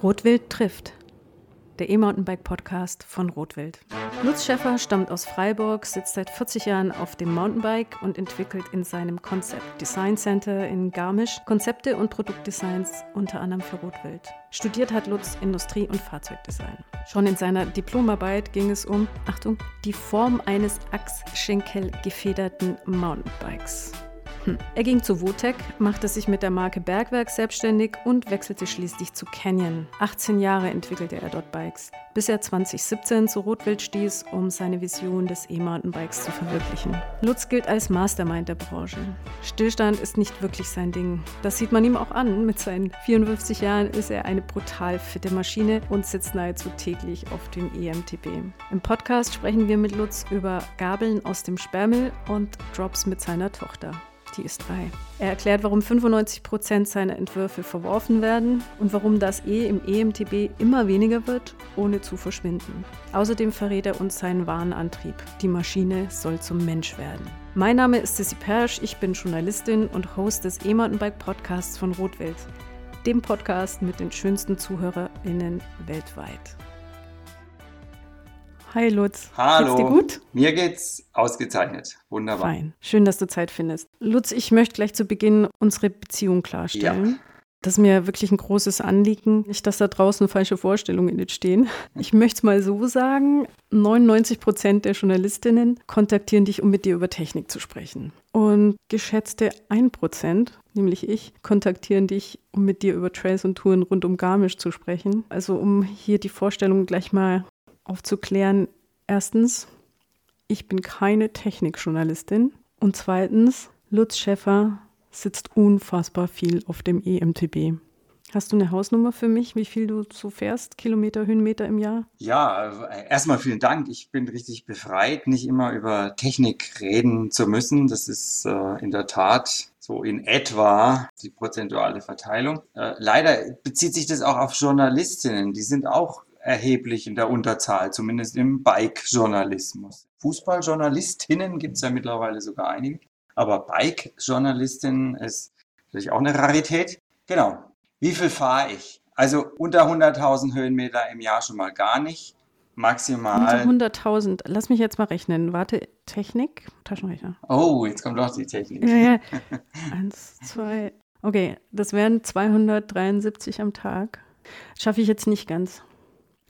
Rotwild trifft. Der E-Mountainbike-Podcast von Rotwild. Lutz Schäffer stammt aus Freiburg, sitzt seit 40 Jahren auf dem Mountainbike und entwickelt in seinem Concept Design Center in Garmisch Konzepte und Produktdesigns unter anderem für Rotwild. Studiert hat Lutz Industrie- und Fahrzeugdesign. Schon in seiner Diplomarbeit ging es um, Achtung, die Form eines Achsschenkel-gefederten Mountainbikes. Hm. Er ging zu Wotec, machte sich mit der Marke Bergwerk selbstständig und wechselte schließlich zu Canyon. 18 Jahre entwickelte er dort Bikes, bis er 2017 zu Rotwild stieß, um seine Vision des E-Mountainbikes zu verwirklichen. Lutz gilt als Mastermind der Branche. Stillstand ist nicht wirklich sein Ding. Das sieht man ihm auch an. Mit seinen 54 Jahren ist er eine brutal fitte Maschine und sitzt nahezu täglich auf dem EMTB. Im Podcast sprechen wir mit Lutz über Gabeln aus dem Sperrmüll und Drops mit seiner Tochter die ist drei. Er erklärt, warum 95 Prozent seiner Entwürfe verworfen werden und warum das E im EMTB immer weniger wird, ohne zu verschwinden. Außerdem verrät er uns seinen wahren Antrieb. Die Maschine soll zum Mensch werden. Mein Name ist Sissy Persch, ich bin Journalistin und Host des E-Mountainbike-Podcasts von Rotwild, dem Podcast mit den schönsten ZuhörerInnen weltweit. Hi Lutz. Hallo. Geht's dir gut? Mir geht's ausgezeichnet. Wunderbar. Fein. Schön, dass du Zeit findest. Lutz, ich möchte gleich zu Beginn unsere Beziehung klarstellen. Ja. Das ist mir wirklich ein großes Anliegen. Nicht, dass da draußen falsche Vorstellungen entstehen. Ich möchte es mal so sagen: 99 Prozent der Journalistinnen kontaktieren dich, um mit dir über Technik zu sprechen. Und geschätzte 1 Prozent, nämlich ich, kontaktieren dich, um mit dir über Trails und Touren rund um Garmisch zu sprechen. Also, um hier die Vorstellung gleich mal aufzuklären, erstens, ich bin keine Technikjournalistin und zweitens, Lutz Schäffer sitzt unfassbar viel auf dem EMTB. Hast du eine Hausnummer für mich, wie viel du so fährst, Kilometer, Höhenmeter im Jahr? Ja, äh, erstmal vielen Dank. Ich bin richtig befreit, nicht immer über Technik reden zu müssen. Das ist äh, in der Tat so in etwa die prozentuale Verteilung. Äh, leider bezieht sich das auch auf Journalistinnen. Die sind auch erheblich in der Unterzahl, zumindest im Bike-Journalismus. Fußballjournalistinnen gibt es ja mittlerweile sogar einige, aber Bike-Journalistinnen ist natürlich auch eine Rarität. Genau. Wie viel fahre ich? Also unter 100.000 Höhenmeter im Jahr schon mal gar nicht. Maximal. Unter 100.000. Lass mich jetzt mal rechnen. Warte, Technik, Taschenrechner. Oh, jetzt kommt doch die Technik. Ja, ja. Eins, zwei. Okay, das wären 273 am Tag. Schaffe ich jetzt nicht ganz.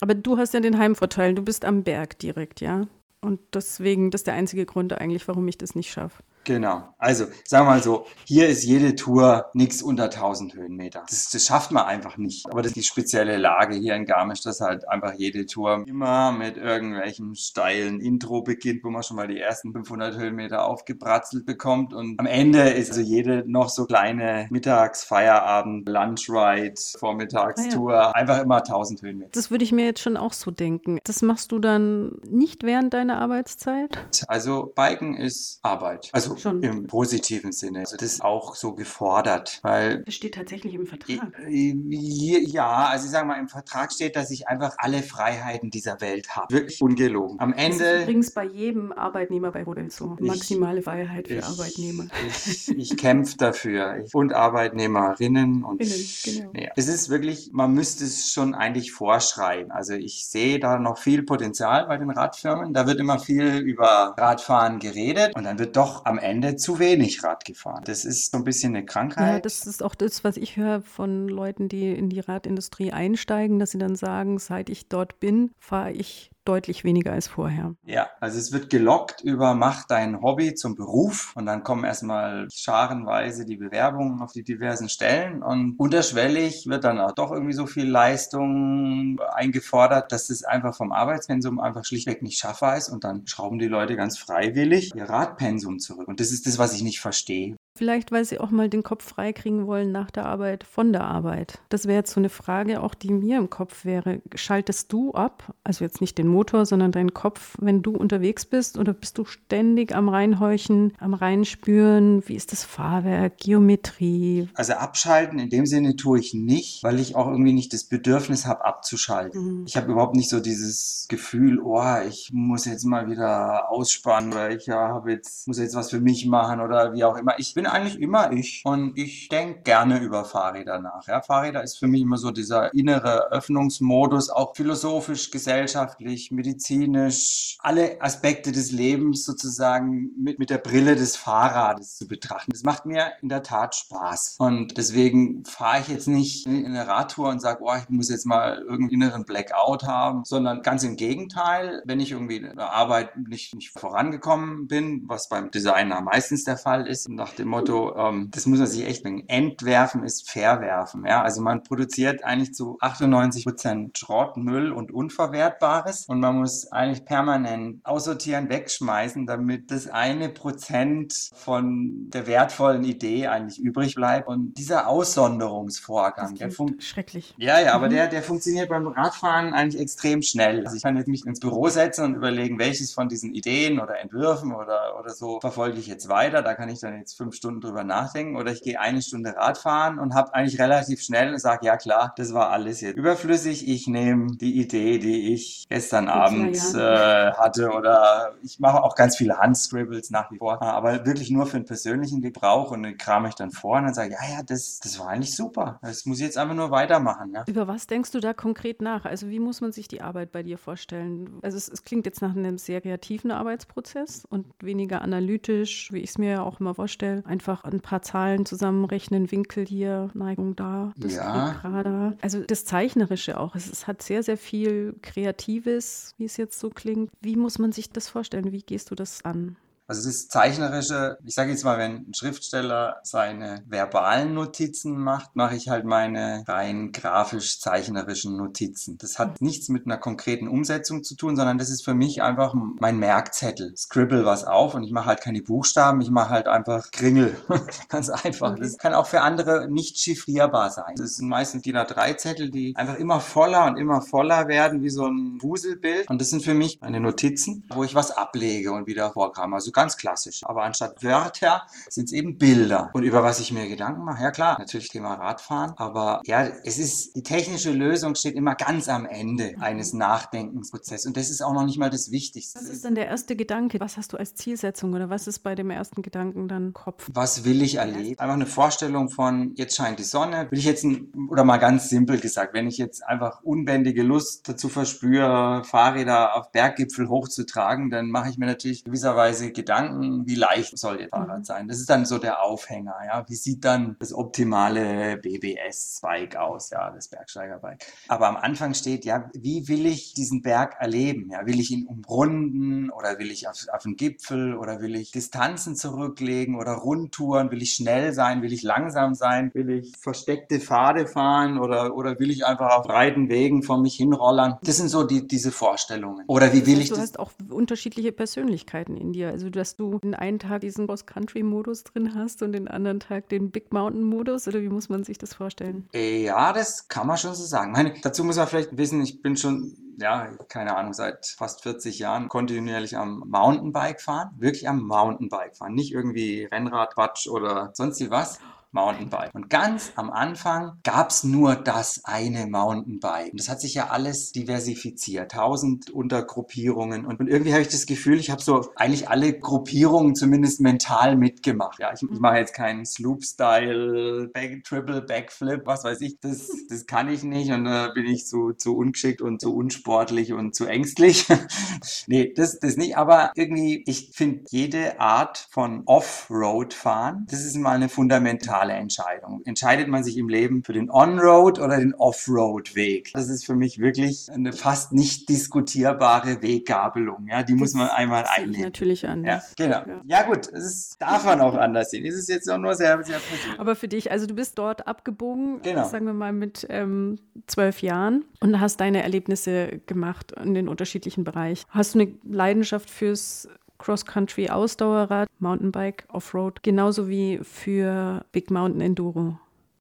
Aber du hast ja den Heimvorteil, du bist am Berg direkt, ja? Und deswegen, das ist der einzige Grund eigentlich, warum ich das nicht schaffe. Genau. Also, sagen wir mal so, hier ist jede Tour nichts unter 1000 Höhenmeter. Das, das, schafft man einfach nicht. Aber das ist die spezielle Lage hier in Garmisch, dass halt einfach jede Tour immer mit irgendwelchem steilen Intro beginnt, wo man schon mal die ersten 500 Höhenmeter aufgebratzelt bekommt. Und am Ende ist also jede noch so kleine Mittags-, Feierabend-, Lunchride, Vormittagstour ah ja. einfach immer 1000 Höhenmeter. Das würde ich mir jetzt schon auch so denken. Das machst du dann nicht während deiner Arbeitszeit? Also, Biken ist Arbeit. Also, Schon. Im positiven Sinne. Also das ist auch so gefordert, weil. Das steht tatsächlich im Vertrag. Ja, also ich sage mal, im Vertrag steht, dass ich einfach alle Freiheiten dieser Welt habe. Wirklich ungelogen. Am Ende. Das ist übrigens bei jedem Arbeitnehmer bei Rodel so. Maximale Freiheit für ich, Arbeitnehmer. Ich, ich kämpfe dafür. Und Arbeitnehmerinnen und. Innen, genau. Ja. Es ist wirklich, man müsste es schon eigentlich vorschreiben. Also ich sehe da noch viel Potenzial bei den Radfirmen. Da wird immer viel über Radfahren geredet und dann wird doch am Ende Ende zu wenig Rad gefahren. Das ist so ein bisschen eine Krankheit. Ja, das ist auch das, was ich höre von Leuten, die in die Radindustrie einsteigen, dass sie dann sagen, seit ich dort bin, fahre ich deutlich weniger als vorher. Ja, also es wird gelockt über mach dein Hobby zum Beruf und dann kommen erstmal scharenweise die Bewerbungen auf die diversen Stellen und unterschwellig wird dann auch doch irgendwie so viel Leistung eingefordert, dass es einfach vom Arbeitspensum einfach schlichtweg nicht schaffbar ist und dann schrauben die Leute ganz freiwillig ihr Radpensum zurück und das ist das, was ich nicht verstehe. Vielleicht, weil sie auch mal den Kopf freikriegen wollen nach der Arbeit, von der Arbeit. Das wäre jetzt so eine Frage, auch die mir im Kopf wäre. Schaltest du ab, also jetzt nicht den Motor, sondern deinen Kopf, wenn du unterwegs bist? Oder bist du ständig am Reinhorchen, am Reinspüren? Wie ist das Fahrwerk, Geometrie? Also abschalten in dem Sinne tue ich nicht, weil ich auch irgendwie nicht das Bedürfnis habe, abzuschalten. Mhm. Ich habe überhaupt nicht so dieses Gefühl, oh, ich muss jetzt mal wieder ausspannen oder ich ja, jetzt, muss jetzt was für mich machen oder wie auch immer. Ich bin eigentlich immer ich und ich denke gerne über Fahrräder nach. Ja, Fahrräder ist für mich immer so dieser innere Öffnungsmodus, auch philosophisch, gesellschaftlich, medizinisch, alle Aspekte des Lebens sozusagen mit, mit der Brille des Fahrrades zu betrachten. Das macht mir in der Tat Spaß. Und deswegen fahre ich jetzt nicht in eine Radtour und sage, oh, ich muss jetzt mal irgendeinen inneren Blackout haben, sondern ganz im Gegenteil, wenn ich irgendwie in der Arbeit nicht, nicht vorangekommen bin, was beim Designer meistens der Fall ist, nach dem Motto, ähm, das muss man sich echt denken, entwerfen ist verwerfen. Ja? Also man produziert eigentlich zu 98 Prozent Schrott, Müll und Unverwertbares und man muss eigentlich permanent aussortieren, wegschmeißen, damit das eine Prozent von der wertvollen Idee eigentlich übrig bleibt. Und dieser Aussonderungsvorgang, der funktioniert. Schrecklich. Ja, ja, aber mhm. der, der funktioniert beim Radfahren eigentlich extrem schnell. Also ich kann jetzt mich ins Büro setzen und überlegen, welches von diesen Ideen oder Entwürfen oder, oder so verfolge ich jetzt weiter. Da kann ich dann jetzt fünf Stunden drüber nachdenken. Oder ich gehe eine Stunde Radfahren und habe eigentlich relativ schnell und sage, ja klar, das war alles jetzt überflüssig. Ich nehme die Idee, die ich gestern Abend äh, hatte. Oder ich mache auch ganz viele Handscribbles nach wie vor. Aber wirklich nur für den persönlichen Gebrauch und den kram ich dann vor und dann sage ja, ja, das, das war eigentlich super. Das muss ich jetzt einfach nur weitermachen. Ja. Über was denkst du da konkret nach? Also wie muss man sich die Arbeit bei dir vorstellen? Also es, es klingt jetzt nach einem sehr kreativen Arbeitsprozess und weniger analytisch, wie ich es mir ja auch immer vorstelle. Einfach ein paar Zahlen zusammenrechnen, Winkel hier, Neigung da, das ja. gerade. Also das Zeichnerische auch. Es, es hat sehr, sehr viel Kreatives, wie es jetzt so klingt. Wie muss man sich das vorstellen? Wie gehst du das an? Also das Zeichnerische, ich sage jetzt mal, wenn ein Schriftsteller seine verbalen Notizen macht, mache ich halt meine rein grafisch-zeichnerischen Notizen. Das hat nichts mit einer konkreten Umsetzung zu tun, sondern das ist für mich einfach mein Merkzettel. Scribble was auf und ich mache halt keine Buchstaben, ich mache halt einfach Kringel. Ganz einfach. Das kann auch für andere nicht chiffrierbar sein. Das sind meistens die drei Zettel, die einfach immer voller und immer voller werden, wie so ein Wuselbild. Und das sind für mich meine Notizen, wo ich was ablege und wieder vorkam. Also ganz klassisch. Aber anstatt Wörter sind es eben Bilder. Und über was ich mir Gedanken mache, ja klar, natürlich Thema Radfahren. Aber ja, es ist, die technische Lösung steht immer ganz am Ende eines Nachdenkensprozesses. Und das ist auch noch nicht mal das Wichtigste. Was ist dann der erste Gedanke? Was hast du als Zielsetzung oder was ist bei dem ersten Gedanken dann Kopf? Was will ich erleben? Einfach eine Vorstellung von, jetzt scheint die Sonne. Will ich jetzt, ein, oder mal ganz simpel gesagt, wenn ich jetzt einfach unbändige Lust dazu verspüre, Fahrräder auf Berggipfel hochzutragen, dann mache ich mir natürlich gewisserweise Gedanken, Gedanken, wie leicht soll Ihr Fahrrad mhm. sein? Das ist dann so der Aufhänger. Ja? Wie sieht dann das optimale BBS-Zweig aus, ja, das Bergsteigerbike? Aber am Anfang steht, ja, wie will ich diesen Berg erleben? Ja? Will ich ihn umrunden oder will ich auf, auf den Gipfel oder will ich Distanzen zurücklegen oder Rundtouren? Will ich schnell sein? Will ich langsam sein? Will ich versteckte Pfade fahren oder, oder will ich einfach auf breiten Wegen vor mich hinrollern? Das sind so die, diese Vorstellungen. Oder wie will ich du das? Du hast auch unterschiedliche Persönlichkeiten in dir. Also dass du den einen Tag diesen Cross-Country-Modus drin hast und den anderen Tag den Big Mountain-Modus? Oder wie muss man sich das vorstellen? Äh, ja, das kann man schon so sagen. Meine, dazu muss man vielleicht wissen, ich bin schon ja, keine Ahnung, seit fast 40 Jahren kontinuierlich am Mountainbike fahren. Wirklich am Mountainbike fahren. Nicht irgendwie Rennrad, Quatsch oder sonst wie was. Mountainbike. Und ganz am Anfang gab es nur das eine Mountainbike. Und das hat sich ja alles diversifiziert. Tausend Untergruppierungen. Und, und irgendwie habe ich das Gefühl, ich habe so eigentlich alle Gruppierungen zumindest mental mitgemacht. Ja, ich, ich mache jetzt keinen Sloop-Style, Back, Triple, Backflip, was weiß ich. Das, das kann ich nicht. Und da äh, bin ich zu, zu ungeschickt und zu unsportlich und zu ängstlich. nee, das, das nicht. Aber irgendwie, ich finde jede Art von Offroad-Fahren, das ist mal eine fundamentale radikale Entscheidung. Entscheidet man sich im Leben für den On-Road oder den Off-Road-Weg? Das ist für mich wirklich eine fast nicht diskutierbare Weggabelung. Ja, die das muss man einmal einnehmen. Natürlich anders. Ja, genau. Ja, ja gut, es darf man auch anders sehen. Es ist jetzt auch nur sehr, sehr persönlich. Aber für dich, also du bist dort abgebogen, genau. sagen wir mal mit ähm, zwölf Jahren und hast deine Erlebnisse gemacht in den unterschiedlichen Bereichen. Hast du eine Leidenschaft fürs Cross-Country Ausdauerrad, Mountainbike, Offroad, genauso wie für Big Mountain Enduro.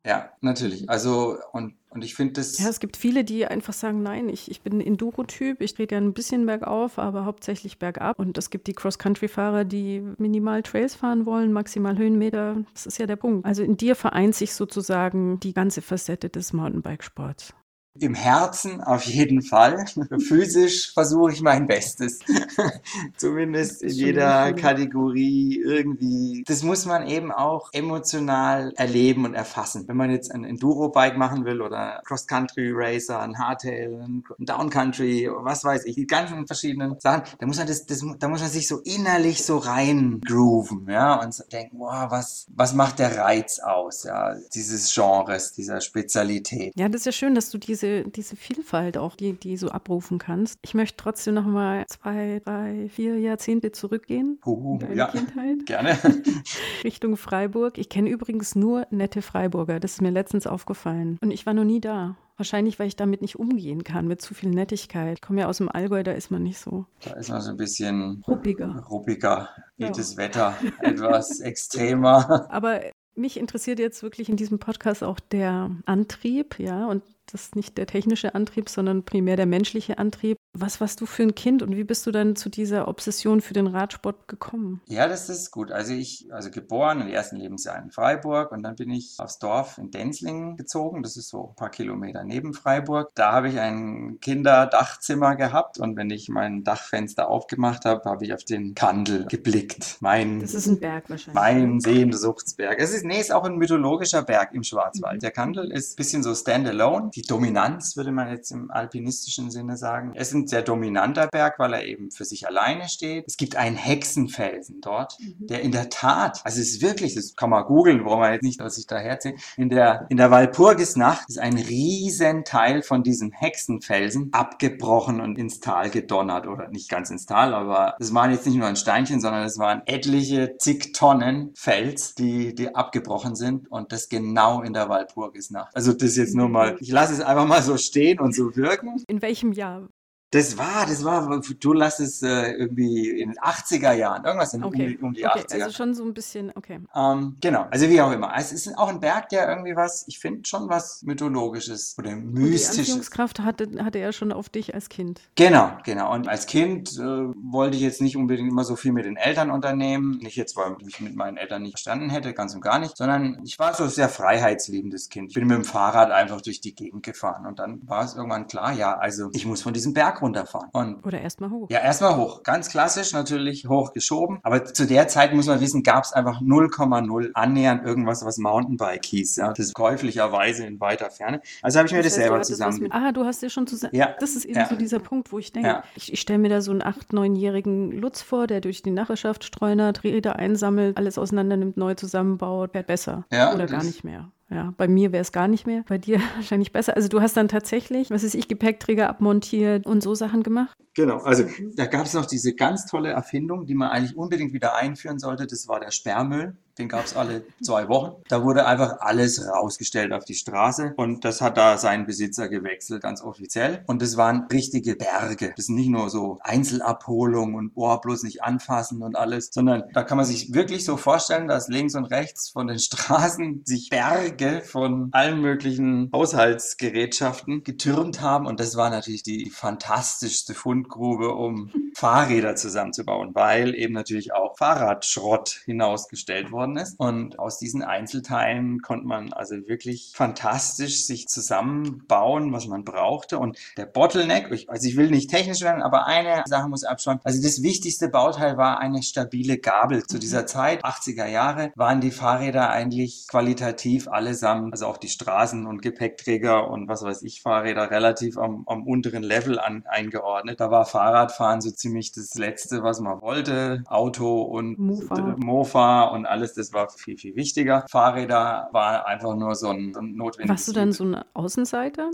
Ja, natürlich. Also und, und ich finde das. Ja, es gibt viele, die einfach sagen, nein, ich, ich bin ein Enduro-Typ, ich drehe gerne ein bisschen bergauf, aber hauptsächlich bergab. Und es gibt die Cross-Country-Fahrer, die minimal Trails fahren wollen, maximal Höhenmeter. Das ist ja der Punkt. Also in dir vereint sich sozusagen die ganze Facette des Mountainbike-Sports. Im Herzen auf jeden Fall. Physisch versuche ich mein Bestes. Zumindest in jeder Kategorie irgendwie. Das muss man eben auch emotional erleben und erfassen. Wenn man jetzt ein Enduro-Bike machen will oder Cross-Country-Racer, ein Hardtail, ein Downcountry, was weiß ich, die ganzen verschiedenen Sachen, da muss man das, das da muss man sich so innerlich so rein grooven, ja, und so denken, wow, was, was macht der Reiz aus, ja, dieses Genres, dieser Spezialität. Ja, das ist ja schön, dass du diese, diese Vielfalt auch, die, die so abrufen kannst. Ich möchte trotzdem noch mal zwei, drei, vier Jahrzehnte zurückgehen. Uh, deine ja, Kindheit. gerne. Richtung Freiburg. Ich kenne übrigens nur nette Freiburger. Das ist mir letztens aufgefallen. Und ich war noch nie da. Wahrscheinlich, weil ich damit nicht umgehen kann, mit zu viel Nettigkeit. Ich komme ja aus dem Allgäu, da ist man nicht so. Da ist man so ein bisschen ruppiger. Ruppiger, geht ja. das Wetter etwas extremer. Aber mich interessiert jetzt wirklich in diesem Podcast auch der Antrieb, ja, und das ist nicht der technische Antrieb, sondern primär der menschliche Antrieb. Was warst du für ein Kind und wie bist du dann zu dieser Obsession für den Radsport gekommen? Ja, das ist gut. Also ich, also geboren im ersten Lebensjahr in Freiburg und dann bin ich aufs Dorf in Denzlingen gezogen. Das ist so ein paar Kilometer neben Freiburg. Da habe ich ein Kinderdachzimmer gehabt und wenn ich mein Dachfenster aufgemacht habe, habe ich auf den Kandel geblickt. Mein, das ist ein Berg wahrscheinlich. Mein Sehnsuchtsberg. Es ist, nee, ist auch ein mythologischer Berg im Schwarzwald. Mhm. Der Kandel ist ein bisschen so standalone die Dominanz, würde man jetzt im alpinistischen Sinne sagen. Es ist ein sehr dominanter Berg, weil er eben für sich alleine steht. Es gibt einen Hexenfelsen dort, mhm. der in der Tat, also es ist wirklich, das kann man googeln, braucht man jetzt nicht, was ich da herziehe, in der, in der Walpurgisnacht ist ein riesen Teil von diesem Hexenfelsen abgebrochen und ins Tal gedonnert oder nicht ganz ins Tal, aber es waren jetzt nicht nur ein Steinchen, sondern es waren etliche zig Tonnen Fels, die, die abgebrochen sind und das genau in der Walpurgisnacht. Also das jetzt nur mal, ich lasse lass es einfach mal so stehen und so wirken. In welchem Jahr? Das war, das war, du lass es äh, irgendwie in den 80er Jahren, irgendwas in, okay. um, um, die okay. 80er. Also schon so ein bisschen, okay. Ähm, genau, also wie auch immer. Es ist auch ein Berg, der irgendwie was, ich finde schon was Mythologisches oder Mystisches. Und die Anziehungskraft hatte, hatte er schon auf dich als Kind. Genau, genau. Und als Kind äh, wollte ich jetzt nicht unbedingt immer so viel mit den Eltern unternehmen. Nicht jetzt, weil ich mit meinen Eltern nicht verstanden hätte, ganz und gar nicht, sondern ich war so ein sehr freiheitsliebendes Kind. Ich bin mit dem Fahrrad einfach durch die Gegend gefahren und dann war es irgendwann klar, ja, also ich muss von diesem Berg runterfahren. Und Oder erstmal hoch. Ja, erstmal hoch. Ganz klassisch natürlich hochgeschoben. Aber zu der Zeit muss man wissen, gab es einfach 0,0 annähernd irgendwas, was Mountainbike hieß. Ja? Das ist käuflicherweise in weiter Ferne. Also habe ich mir das, das heißt, selber zusammen. Ah, du hast dir schon zusammen. Ja. Das ist eben ja. so dieser Punkt, wo ich denke, ja. ich, ich stelle mir da so einen 8-, 9-jährigen Lutz vor, der durch die Nachbarschaft streunert, Räder einsammelt, alles auseinander nimmt, neu zusammenbaut, fährt besser. Ja, Oder gar nicht mehr. Ja, bei mir wäre es gar nicht mehr, bei dir wahrscheinlich besser. Also du hast dann tatsächlich, was weiß ich, Gepäckträger abmontiert und so Sachen gemacht? Genau, also da gab es noch diese ganz tolle Erfindung, die man eigentlich unbedingt wieder einführen sollte. Das war der Sperrmüll. Den gab es alle zwei Wochen. Da wurde einfach alles rausgestellt auf die Straße und das hat da seinen Besitzer gewechselt, ganz offiziell. Und das waren richtige Berge. Das sind nicht nur so Einzelabholungen und oh, bloß nicht anfassen und alles, sondern da kann man sich wirklich so vorstellen, dass links und rechts von den Straßen sich Berge von allen möglichen Haushaltsgerätschaften getürmt haben. Und das war natürlich die fantastischste Fundgrube, um Fahrräder zusammenzubauen, weil eben natürlich auch Fahrradschrott hinausgestellt wurde geworden ist. Und aus diesen Einzelteilen konnte man also wirklich fantastisch sich zusammenbauen, was man brauchte. Und der Bottleneck, also ich will nicht technisch werden, aber eine Sache muss abschauen. Also das wichtigste Bauteil war eine stabile Gabel. Zu dieser mhm. Zeit, 80er Jahre, waren die Fahrräder eigentlich qualitativ allesamt, also auch die Straßen- und Gepäckträger und was weiß ich, Fahrräder relativ am, am unteren Level an, eingeordnet. Da war Fahrradfahren so ziemlich das Letzte, was man wollte. Auto und Mofa, Mofa und alles das war viel, viel wichtiger. Fahrräder war einfach nur so ein, so ein notwendiges. Warst du dann so eine Außenseiter?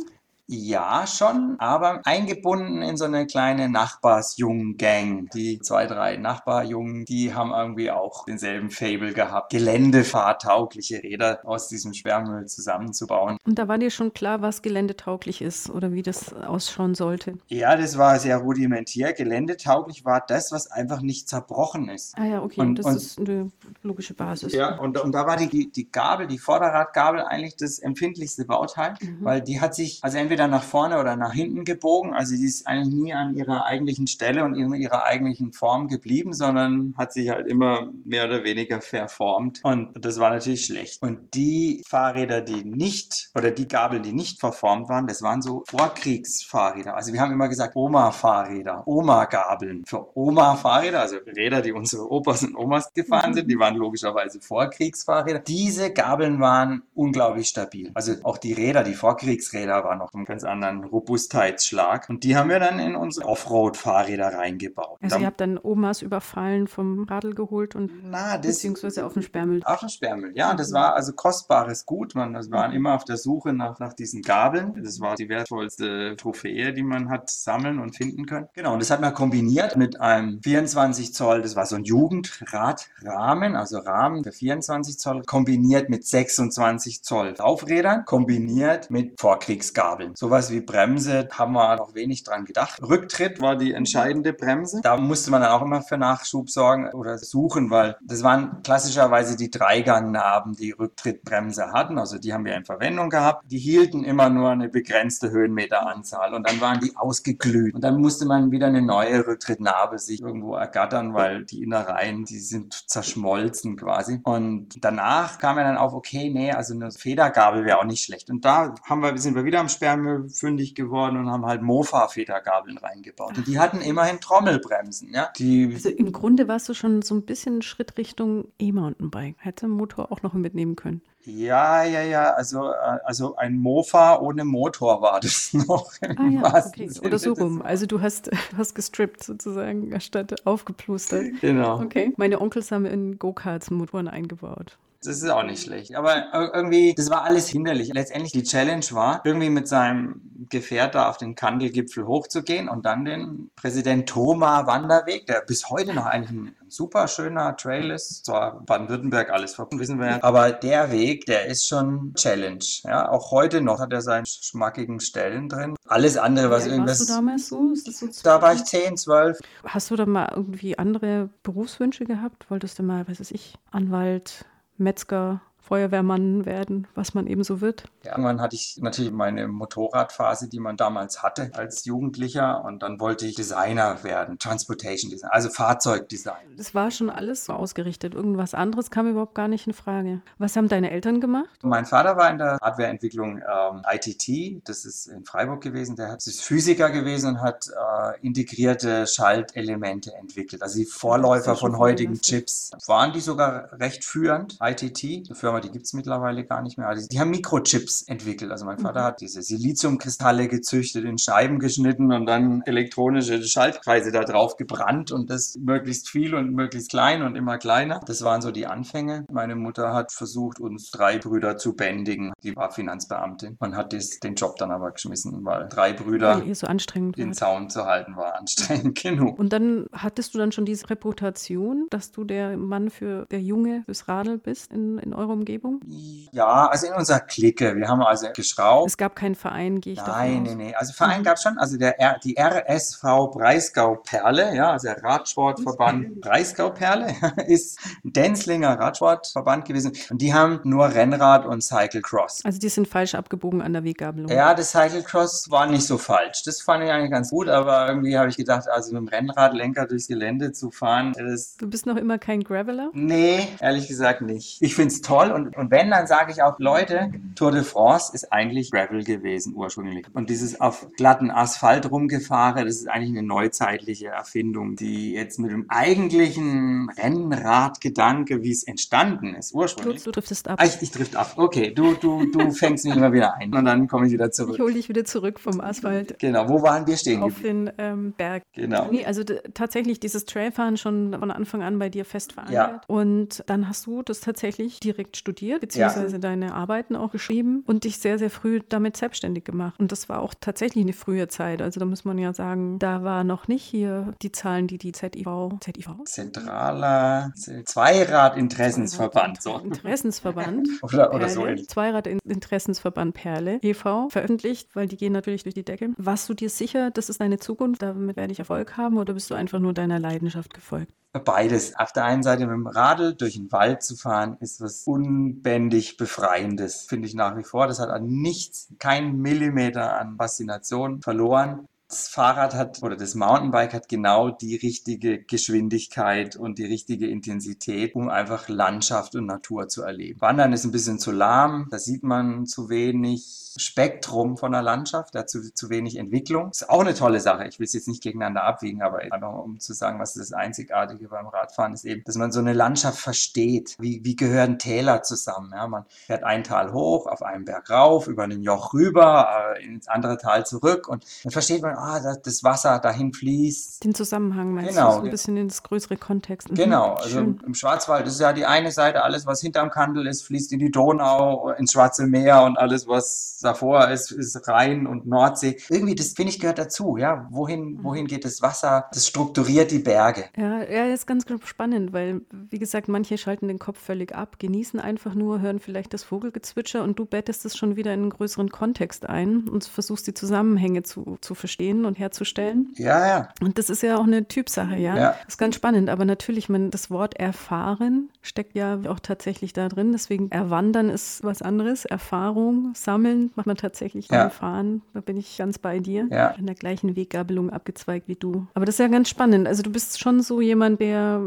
Ja, schon, aber eingebunden in so eine kleine Nachbarsjungen-Gang. Die zwei, drei Nachbarjungen, die haben irgendwie auch denselben Fable gehabt, geländefahrtaugliche Räder aus diesem Sperrmüll zusammenzubauen. Und da war dir schon klar, was geländetauglich ist oder wie das ausschauen sollte? Ja, das war sehr rudimentär. Geländetauglich war das, was einfach nicht zerbrochen ist. Ah ja, okay, und, das und, ist eine logische Basis. Ja, und, und da war die, die, Gabel, die Vorderradgabel eigentlich das empfindlichste Bauteil, mhm. weil die hat sich, also entweder entweder nach vorne oder nach hinten gebogen. Also die ist eigentlich nie an ihrer eigentlichen Stelle und in ihrer eigentlichen Form geblieben, sondern hat sich halt immer mehr oder weniger verformt. Und das war natürlich schlecht. Und die Fahrräder, die nicht, oder die Gabeln, die nicht verformt waren, das waren so Vorkriegsfahrräder. Also wir haben immer gesagt Oma-Fahrräder, Oma-Gabeln. Für Oma-Fahrräder, also Räder, die unsere Opas und Omas gefahren sind, die waren logischerweise Vorkriegsfahrräder. Diese Gabeln waren unglaublich stabil. Also auch die Räder, die Vorkriegsräder waren noch einen ganz anderen Robustheitsschlag. Und die haben wir dann in unsere Offroad-Fahrräder reingebaut. Also ihr habt dann Omas überfallen vom Radl geholt und Na, das, beziehungsweise auf dem Sperrmüll. Auf dem Sperrmüll, ja. Und das war also kostbares Gut. Man das waren immer auf der Suche nach, nach diesen Gabeln. Das war die wertvollste Trophäe, die man hat sammeln und finden können. Genau, und das hat man kombiniert mit einem 24 Zoll, das war so ein Jugendradrahmen, also Rahmen für 24 Zoll, kombiniert mit 26 Zoll Laufrädern, kombiniert mit Vorkriegsgabeln. Sowas wie Bremse haben wir noch wenig dran gedacht. Rücktritt war die entscheidende Bremse. Da musste man dann auch immer für Nachschub sorgen oder suchen, weil das waren klassischerweise die Dreigangnaben, die Rücktrittbremse hatten. Also die haben wir in Verwendung gehabt. Die hielten immer nur eine begrenzte Höhenmeteranzahl und dann waren die ausgeglüht. Und dann musste man wieder eine neue Rücktrittnarbe sich irgendwo ergattern, weil die Innereien, die sind zerschmolzen quasi. Und danach kam er dann auf, okay, nee, also eine Federgabel wäre auch nicht schlecht. Und da haben wir, sind wir wieder am Sperrmüll fündig geworden und haben halt Mofa-Federgabeln reingebaut. Und die hatten immerhin Trommelbremsen, ja. Die Also im Grunde warst du schon so ein bisschen Schritt Richtung E-Mountainbike. Hätte Motor auch noch mitnehmen können. Ja, ja, ja, also, äh, also ein Mofa ohne Motor war das noch. im Ah ja, okay. Sinne Oder so rum. Also du hast, hast gestrippt sozusagen, statt aufgeplustert. Genau. Okay. Meine Onkels haben in Go-Karts Motoren eingebaut. Das ist auch nicht schlecht. Aber ir- irgendwie, das war alles hinderlich. Letztendlich die Challenge war, irgendwie mit seinem Gefährt da auf den Kandelgipfel hochzugehen und dann den Präsident Thoma Wanderweg, der bis heute noch eigentlich ein super schöner Trail ist. Zwar Baden-Württemberg alles verbunden, wissen wir ja. Aber der Weg, der ist schon Challenge. Ja, auch heute noch hat er seine schmackigen Stellen drin. Alles andere, was Wie alt warst irgendwas. du damals so? So Da war ich 10, 12. Hast du da mal irgendwie andere Berufswünsche gehabt? Wolltest du mal, was weiß ich, Anwalt, Metzger, Feuerwehrmann werden, was man eben so wird? Ja, Irgendwann hatte ich natürlich meine Motorradphase, die man damals hatte als Jugendlicher und dann wollte ich Designer werden, Transportation Design, also Fahrzeugdesign. Das war schon alles so ausgerichtet. Irgendwas anderes kam überhaupt gar nicht in Frage. Was haben deine Eltern gemacht? Mein Vater war in der Hardwareentwicklung ähm, ITT, das ist in Freiburg gewesen, der hat, ist Physiker gewesen und hat äh, integrierte Schaltelemente entwickelt, also die Vorläufer von heutigen. Chips. Waren die sogar recht führend, ITT, eine Firma, die gibt es mittlerweile gar nicht mehr. Also die haben Mikrochips entwickelt. Also mein Vater Mhm. hat diese Siliziumkristalle gezüchtet, in Scheiben geschnitten und dann elektronische Schaltkreise da drauf gebrannt und das möglichst viel und möglichst klein und immer kleiner. Das waren so die Anfänge. Meine Mutter hat versucht, uns drei Brüder zu bändigen. Die war Finanzbeamtin und hat das, den Job dann aber geschmissen, weil drei Brüder so den wart. Zaun zu halten war anstrengend genug. Und dann hattest du dann schon diese Reputation, dass du der Mann für der Junge fürs Radl bist in, in eurer Umgebung? Ja, also in unserer Clique. Wir haben also geschraubt. Es gab keinen Verein, gehe ich Nein, nee, davon aus. nee. Also Verein gab es schon. Also der R, die RSV Breisgau Perle, ja, also der Radsportverband Breisgau Perle, ist ein Denzlinger Radsportverband gewesen. Und die haben nur Rennrad und Cyclecross. Also die sind falsch abgebogen an der Weggabelung. Ja, das Cyclecross war nicht so falsch. Das fand ich eigentlich ganz gut, aber irgendwie habe ich gedacht, also mit dem Rennradlenker durchs Gelände zu fahren, das Du bist noch immer kein Graveler? Nee, ehrlich gesagt nicht. Ich find's toll und, und wenn, dann sage ich auch, Leute, Tour de France ist eigentlich Gravel gewesen ursprünglich. Und dieses auf glatten Asphalt rumgefahren, das ist eigentlich eine neuzeitliche Erfindung, die jetzt mit dem eigentlichen Rennradgedanke, wie es entstanden ist, Du, ursprünglich. du driftest ab. Ah, ich, ich drift ab. Okay, du, du, du fängst mich immer wieder ein und dann komme ich wieder Ich zurück. hole dich wieder zurück vom Asphalt Genau, wo waren wir stehen auf geblieben? den ähm, Berg. Genau. Nee, also tatsächlich dieses Trailfahren schon von Anfang an bei dir fest verankert. Ja. Und dann hast du das tatsächlich direkt studiert, beziehungsweise deine Arbeiten auch geschrieben und dich sehr, sehr früh damit selbstständig gemacht. Und das war auch tatsächlich eine frühe Zeit. Also da muss man ja sagen, da war noch nicht hier die Zahlen, die die ZIV, ZIV? Zentraler Zweirad-Interessensverband. So. Interessensverband. Oder, oder so. Zweirad-Interessensverband Perle e.V. veröffentlicht, weil die gehen natürlich durch die Decke. Warst du dir sicher, das ist deine Zukunft, damit werde ich Erfolg haben oder bist du einfach nur deiner Leidenschaft gefolgt? Beides. Auf der einen Seite mit dem Radl durch den Wald zu fahren, ist was unbändig Befreiendes, finde ich nach wie vor. Das hat an nichts, keinen Millimeter an Faszination verloren das Fahrrad hat oder das Mountainbike hat genau die richtige Geschwindigkeit und die richtige Intensität, um einfach Landschaft und Natur zu erleben. Wandern ist ein bisschen zu lahm, da sieht man zu wenig Spektrum von der Landschaft, da zu, wenig Entwicklung. Ist auch eine tolle Sache. Ich will es jetzt nicht gegeneinander abwiegen, aber einfach um zu sagen, was das Einzigartige beim Radfahren ist eben, dass man so eine Landschaft versteht. Wie, wie gehören Täler zusammen? Ja, man fährt ein Tal hoch, auf einen Berg rauf, über einen Joch rüber, äh, ins andere Tal zurück und dann versteht man, ah, das Wasser dahin fließt. Den Zusammenhang meinst genau. du? Ein bisschen in das größere Kontext. Mhm. Genau, also Schön. im Schwarzwald ist ja die eine Seite, alles was hinterm Kandel ist, fließt in die Donau, ins Schwarze Meer und alles was davor ist, ist Rhein und Nordsee. Irgendwie, das finde ich gehört dazu, ja. Wohin, mhm. wohin geht das Wasser? Das strukturiert die Berge. Ja, ja, ist ganz spannend, weil, wie gesagt, manche schalten den Kopf völlig ab, genießen einfach nur, hören vielleicht das Vogelgezwitscher und du bettest es schon wieder in einen größeren Kontext ein und versuchst die Zusammenhänge zu, zu verstehen und herzustellen. Ja, ja. Und das ist ja auch eine Typsache, ja. ja. Das ist ganz spannend, aber natürlich, man, das Wort erfahren steckt ja auch tatsächlich da drin, deswegen erwandern ist was anderes, Erfahrung sammeln macht man tatsächlich ja. fahren. Da bin ich ganz bei dir. Ja. In der gleichen Weggabelung abgezweigt wie du. Aber das ist ja ganz spannend. Also du bist schon so jemand, der,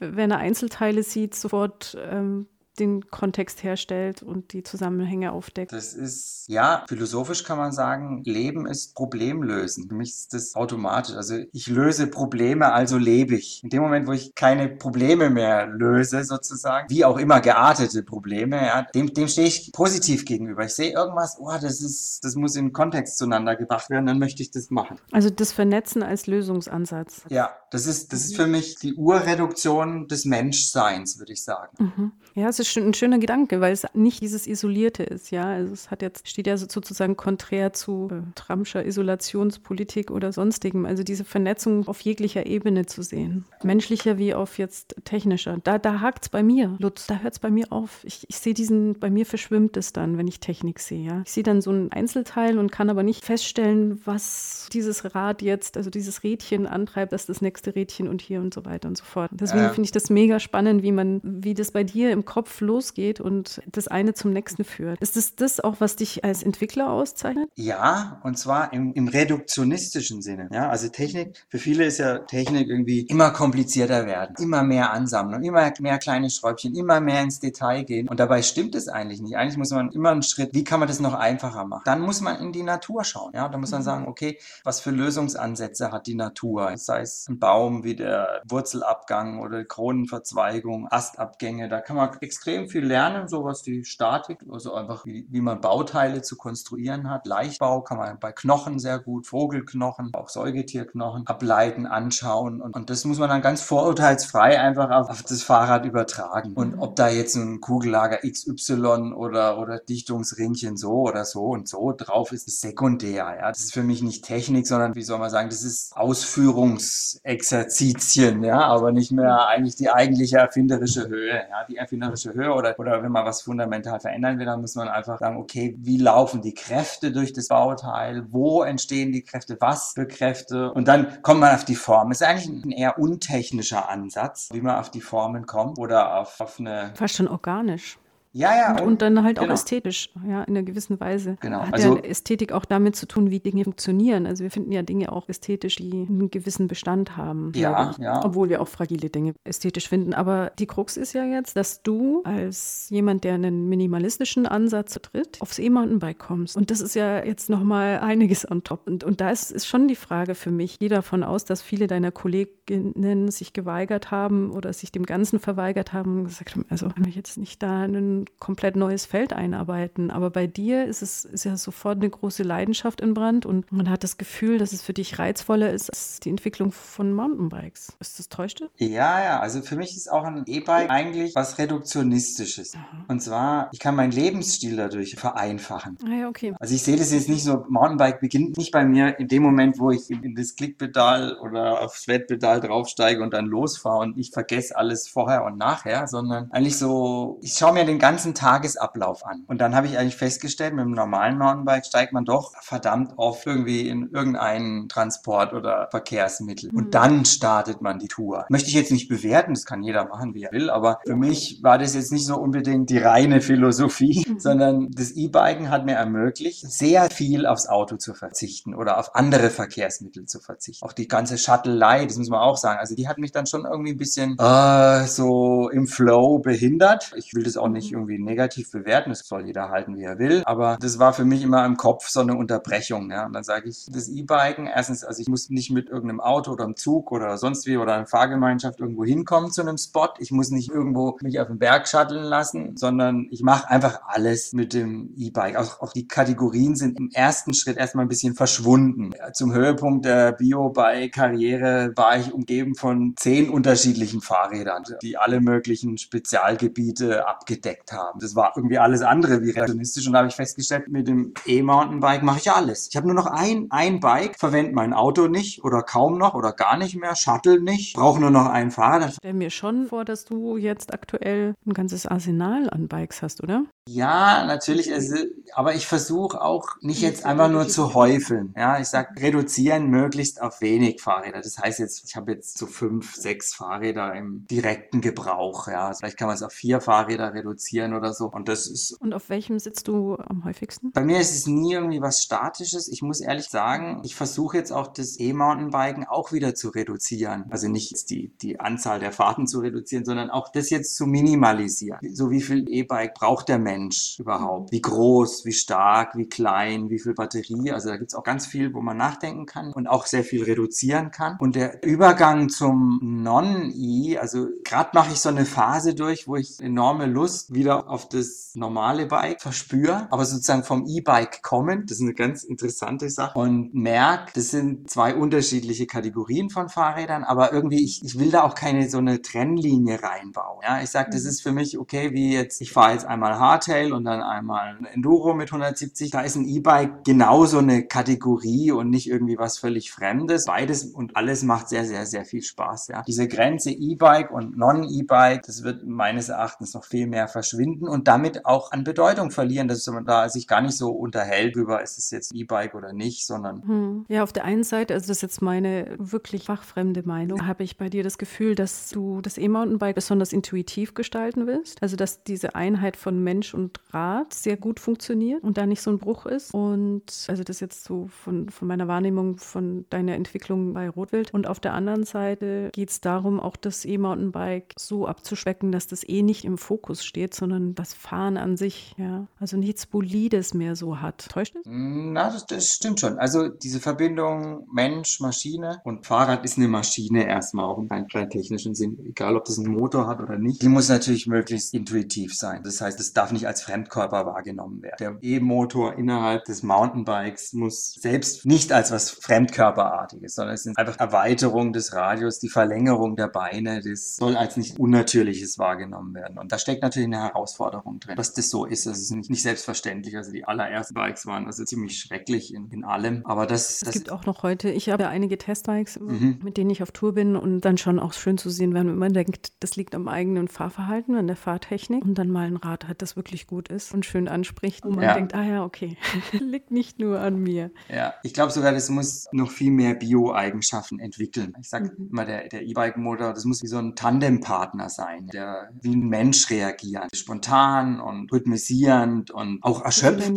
wenn er Einzelteile sieht, sofort ähm, den Kontext herstellt und die Zusammenhänge aufdeckt. Das ist, ja, philosophisch kann man sagen, Leben ist Problemlösen. Für mich ist das automatisch. Also ich löse Probleme, also lebe ich. In dem Moment, wo ich keine Probleme mehr löse, sozusagen, wie auch immer geartete Probleme, ja, dem, dem stehe ich positiv gegenüber. Ich sehe irgendwas, oh, das ist, das muss in Kontext zueinander gebracht werden, dann möchte ich das machen. Also das Vernetzen als Lösungsansatz. Ja, das ist, das ist für mich die Urreduktion des Menschseins, würde ich sagen. Mhm. Ja, es ist ein schöner Gedanke, weil es nicht dieses Isolierte ist, ja. Also es hat jetzt, steht ja sozusagen konträr zu äh, Trumpscher Isolationspolitik oder sonstigem. Also diese Vernetzung auf jeglicher Ebene zu sehen. Menschlicher wie auf jetzt technischer. Da, da hakt es bei mir, Lutz, da hört es bei mir auf. Ich, ich sehe diesen, bei mir verschwimmt es dann, wenn ich Technik sehe, ja. Ich sehe dann so ein Einzelteil und kann aber nicht feststellen, was dieses Rad jetzt, also dieses Rädchen antreibt, das ist das nächste Rädchen und hier und so weiter und so fort. Deswegen äh. finde ich das mega spannend, wie man, wie das bei dir im Kopf losgeht und das eine zum nächsten führt. Ist es das auch, was dich als Entwickler auszeichnet? Ja, und zwar im, im reduktionistischen Sinne. Ja, also Technik, für viele ist ja Technik irgendwie immer komplizierter werden, immer mehr ansammeln, immer mehr kleine Schräubchen, immer mehr ins Detail gehen. Und dabei stimmt es eigentlich nicht. Eigentlich muss man immer einen Schritt, wie kann man das noch einfacher machen? Dann muss man in die Natur schauen. Ja, da muss man mhm. sagen, okay, was für Lösungsansätze hat die Natur? Sei es ein Baum wie der Wurzelabgang oder Kronenverzweigung, Astabgänge, da kann man extrem extrem viel lernen, so was die Statik, also einfach wie, wie man Bauteile zu konstruieren hat. Leichtbau kann man bei Knochen sehr gut, Vogelknochen, auch Säugetierknochen ableiten, anschauen und, und das muss man dann ganz vorurteilsfrei einfach auf, auf das Fahrrad übertragen. Und ob da jetzt ein Kugellager XY oder, oder Dichtungsringchen so oder so und so drauf ist, ist sekundär. Ja, das ist für mich nicht Technik, sondern wie soll man sagen, das ist Ausführungsexerzitien, ja, aber nicht mehr eigentlich die eigentliche erfinderische Höhe. Ja, die erfinderische Höhe Höhe oder, oder wenn man was fundamental verändern will, dann muss man einfach sagen, okay, wie laufen die Kräfte durch das Bauteil? Wo entstehen die Kräfte? Was für Kräfte? Und dann kommt man auf die Form. Ist eigentlich ein eher untechnischer Ansatz, wie man auf die Formen kommt oder auf, auf eine... Fast schon organisch. Ja, ja. Und, und dann halt genau. auch ästhetisch, ja, in einer gewissen Weise. Genau. Hat also, ja Ästhetik auch damit zu tun, wie Dinge funktionieren. Also wir finden ja Dinge auch ästhetisch, die einen gewissen Bestand haben. Ja, ja. Obwohl wir auch fragile Dinge ästhetisch finden. Aber die Krux ist ja jetzt, dass du als jemand, der einen minimalistischen Ansatz vertritt, aufs E-Mountainbike kommst. Und das ist ja jetzt nochmal einiges on top. Und, und da ist, ist schon die Frage für mich, gehe davon aus, dass viele deiner Kolleginnen sich geweigert haben oder sich dem Ganzen verweigert haben und gesagt haben, also wenn wir jetzt nicht da einen komplett neues Feld einarbeiten. Aber bei dir ist es ist ja sofort eine große Leidenschaft in Brand und man hat das Gefühl, dass es für dich reizvoller ist als die Entwicklung von Mountainbikes. Ist das täuscht? Ja, ja. Also für mich ist auch ein E-Bike eigentlich was Reduktionistisches. Aha. Und zwar, ich kann meinen Lebensstil dadurch vereinfachen. Ah ja, okay. Also ich sehe das jetzt nicht so, Mountainbike beginnt nicht bei mir in dem Moment, wo ich in das Klickpedal oder aufs Schwertpedal draufsteige und dann losfahre und ich vergesse alles vorher und nachher, sondern eigentlich so, ich schaue mir den ganzen ganzen Tagesablauf an. Und dann habe ich eigentlich festgestellt, mit dem normalen Mountainbike steigt man doch verdammt oft irgendwie in irgendeinen Transport oder Verkehrsmittel. Mhm. Und dann startet man die Tour. Möchte ich jetzt nicht bewerten, das kann jeder machen, wie er will, aber für mich war das jetzt nicht so unbedingt die reine Philosophie, mhm. sondern das E-Biken hat mir ermöglicht, sehr viel aufs Auto zu verzichten oder auf andere Verkehrsmittel zu verzichten. Auch die ganze Shuttle-Lei, das muss man auch sagen, also die hat mich dann schon irgendwie ein bisschen äh, so im Flow behindert. Ich will das auch nicht mhm. Irgendwie negativ bewerten, das soll jeder halten, wie er will, aber das war für mich immer im Kopf so eine Unterbrechung. Ja? Und dann sage ich, das E-Biken, erstens, also ich muss nicht mit irgendeinem Auto oder einem Zug oder sonst wie oder einer Fahrgemeinschaft irgendwo hinkommen zu einem Spot. Ich muss nicht irgendwo mich auf den Berg shutteln lassen, sondern ich mache einfach alles mit dem E-Bike. Auch, auch die Kategorien sind im ersten Schritt erstmal ein bisschen verschwunden. Zum Höhepunkt der Bio-Bike-Karriere war ich umgeben von zehn unterschiedlichen Fahrrädern, die alle möglichen Spezialgebiete abgedeckt haben. Das war irgendwie alles andere wie realistisch und da habe ich festgestellt, mit dem E-Mountainbike mache ich alles. Ich habe nur noch ein, ein Bike, verwende mein Auto nicht oder kaum noch oder gar nicht mehr, Shuttle nicht, brauche nur noch ein Fahrrad. Ich stelle mir schon vor, dass du jetzt aktuell ein ganzes Arsenal an Bikes hast, oder? Ja, natürlich. Also, aber ich versuche auch nicht jetzt einfach nur zu häufeln. Ja, ich sag reduzieren möglichst auf wenig Fahrräder. Das heißt jetzt, ich habe jetzt so fünf, sechs Fahrräder im direkten Gebrauch. Ja, also vielleicht kann man es auf vier Fahrräder reduzieren oder so. Und das ist. Und auf welchem sitzt du am häufigsten? Bei mir ist es nie irgendwie was Statisches. Ich muss ehrlich sagen, ich versuche jetzt auch das E-Mountainbiken auch wieder zu reduzieren. Also nicht die, die Anzahl der Fahrten zu reduzieren, sondern auch das jetzt zu minimalisieren. So wie viel E-Bike braucht der Mensch? Mensch überhaupt? Wie groß, wie stark, wie klein, wie viel Batterie? Also da gibt es auch ganz viel, wo man nachdenken kann und auch sehr viel reduzieren kann. Und der Übergang zum Non-E, also gerade mache ich so eine Phase durch, wo ich enorme Lust wieder auf das normale Bike verspüre, aber sozusagen vom E-Bike kommend, das ist eine ganz interessante Sache und merke, das sind zwei unterschiedliche Kategorien von Fahrrädern, aber irgendwie, ich, ich will da auch keine so eine Trennlinie reinbauen. Ja, ich sage, das mhm. ist für mich okay, wie jetzt, ich fahre jetzt einmal hart Hardtail und dann einmal ein Enduro mit 170. Da ist ein E-Bike genauso eine Kategorie und nicht irgendwie was völlig Fremdes. Beides und alles macht sehr, sehr, sehr viel Spaß. Ja. Diese Grenze E-Bike und Non-E-Bike, das wird meines Erachtens noch viel mehr verschwinden und damit auch an Bedeutung verlieren, dass man da sich gar nicht so unterhält über, ist es jetzt E-Bike oder nicht, sondern. Hm. Ja, auf der einen Seite, also das ist jetzt meine wirklich fachfremde Meinung, habe ich bei dir das Gefühl, dass du das E-Mountainbike besonders intuitiv gestalten willst. Also dass diese Einheit von Mensch und Rad sehr gut funktioniert und da nicht so ein Bruch ist. Und also das jetzt so von, von meiner Wahrnehmung von deiner Entwicklung bei Rotwild. Und auf der anderen Seite geht es darum, auch das E-Mountainbike so abzuschwecken, dass das eh nicht im Fokus steht, sondern das Fahren an sich, ja, also nichts Bolides mehr so hat. Täuscht das? Na, das, das stimmt schon. Also diese Verbindung Mensch, Maschine und Fahrrad ist eine Maschine erstmal auch im rein technischen Sinn, egal ob das einen Motor hat oder nicht. Die muss natürlich möglichst intuitiv sein. Das heißt, es darf nicht als Fremdkörper wahrgenommen werden. Der E-Motor innerhalb des Mountainbikes muss selbst nicht als was Fremdkörperartiges, sondern es sind einfach Erweiterung des Radius, die Verlängerung der Beine, das soll als nicht Unnatürliches wahrgenommen werden. Und da steckt natürlich eine Herausforderung drin, dass das so ist. Das ist nicht, nicht selbstverständlich. Also die allerersten Bikes waren also ziemlich schrecklich in, in allem. Aber das, das es gibt auch noch heute, ich habe ja einige Testbikes, mhm. mit denen ich auf Tour bin und dann schon auch schön zu sehen, wenn man denkt, das liegt am eigenen Fahrverhalten, an der Fahrtechnik und dann mal ein Rad hat, das wirklich gut ist und schön anspricht. Und man ja. denkt, ah ja, okay, liegt nicht nur an mir. Ja, ich glaube sogar, das muss noch viel mehr Bio-Eigenschaften entwickeln. Ich sage mhm. immer, der E-Bike-Motor, das muss wie so ein Tandempartner sein, der wie ein Mensch reagiert. Spontan und rhythmisierend und auch erschöpft.